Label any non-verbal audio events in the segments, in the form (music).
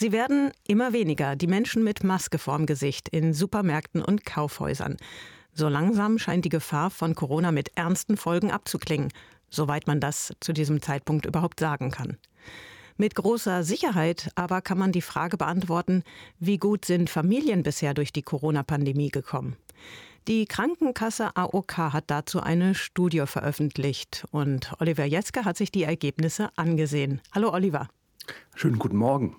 Sie werden immer weniger, die Menschen mit Maske vorm Gesicht in Supermärkten und Kaufhäusern. So langsam scheint die Gefahr von Corona mit ernsten Folgen abzuklingen, soweit man das zu diesem Zeitpunkt überhaupt sagen kann. Mit großer Sicherheit aber kann man die Frage beantworten, wie gut sind Familien bisher durch die Corona-Pandemie gekommen. Die Krankenkasse AOK hat dazu eine Studie veröffentlicht und Oliver Jetzke hat sich die Ergebnisse angesehen. Hallo Oliver. Schönen guten Morgen.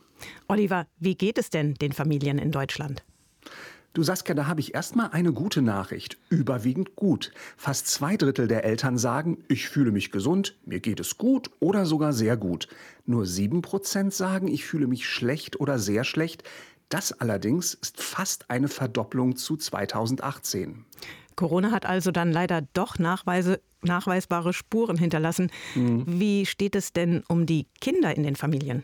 Oliver, wie geht es denn den Familien in Deutschland? Du Saskia, da habe ich erstmal eine gute Nachricht. Überwiegend gut. Fast zwei Drittel der Eltern sagen, ich fühle mich gesund, mir geht es gut oder sogar sehr gut. Nur sieben Prozent sagen, ich fühle mich schlecht oder sehr schlecht. Das allerdings ist fast eine Verdopplung zu 2018. Corona hat also dann leider doch Nachweise, nachweisbare Spuren hinterlassen. Mhm. Wie steht es denn um die Kinder in den Familien?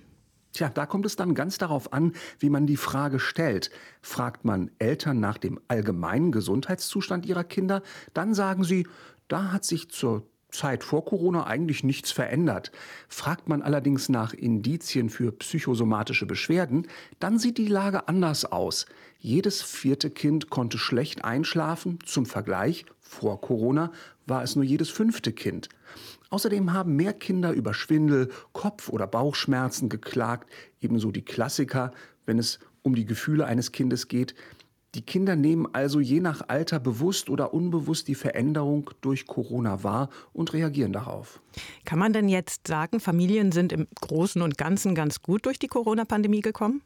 Tja, da kommt es dann ganz darauf an, wie man die Frage stellt. Fragt man Eltern nach dem allgemeinen Gesundheitszustand ihrer Kinder, dann sagen sie, da hat sich zur Zeit vor Corona eigentlich nichts verändert. Fragt man allerdings nach Indizien für psychosomatische Beschwerden, dann sieht die Lage anders aus. Jedes vierte Kind konnte schlecht einschlafen. Zum Vergleich, vor Corona war es nur jedes fünfte Kind. Außerdem haben mehr Kinder über Schwindel, Kopf- oder Bauchschmerzen geklagt, ebenso die Klassiker, wenn es um die Gefühle eines Kindes geht. Die Kinder nehmen also je nach Alter bewusst oder unbewusst die Veränderung durch Corona wahr und reagieren darauf. Kann man denn jetzt sagen, Familien sind im Großen und Ganzen ganz gut durch die Corona-Pandemie gekommen?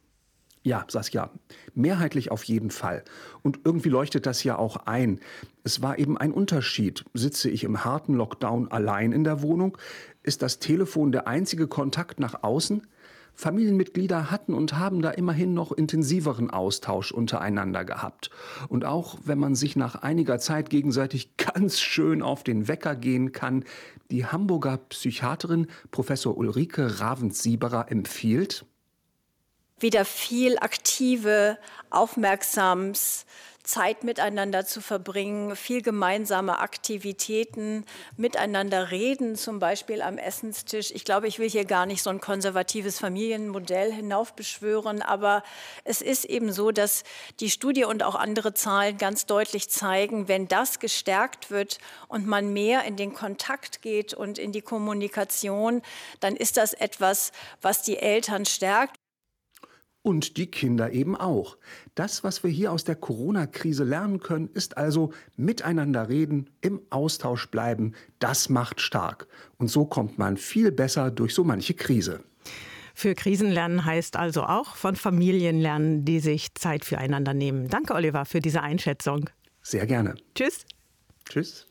Ja, Saskia, mehrheitlich auf jeden Fall. Und irgendwie leuchtet das ja auch ein. Es war eben ein Unterschied. Sitze ich im harten Lockdown allein in der Wohnung? Ist das Telefon der einzige Kontakt nach außen? Familienmitglieder hatten und haben da immerhin noch intensiveren Austausch untereinander gehabt. Und auch wenn man sich nach einiger Zeit gegenseitig (laughs) ganz schön auf den Wecker gehen kann, die Hamburger Psychiaterin Professor Ulrike Ravensieberer empfiehlt, wieder viel aktive, aufmerksams Zeit miteinander zu verbringen, viel gemeinsame Aktivitäten, miteinander reden, zum Beispiel am Essenstisch. Ich glaube, ich will hier gar nicht so ein konservatives Familienmodell hinaufbeschwören, aber es ist eben so, dass die Studie und auch andere Zahlen ganz deutlich zeigen, wenn das gestärkt wird und man mehr in den Kontakt geht und in die Kommunikation, dann ist das etwas, was die Eltern stärkt. Und die Kinder eben auch. Das, was wir hier aus der Corona-Krise lernen können, ist also miteinander reden, im Austausch bleiben. Das macht stark. Und so kommt man viel besser durch so manche Krise. Für Krisenlernen heißt also auch von Familien lernen, die sich Zeit füreinander nehmen. Danke, Oliver, für diese Einschätzung. Sehr gerne. Tschüss. Tschüss.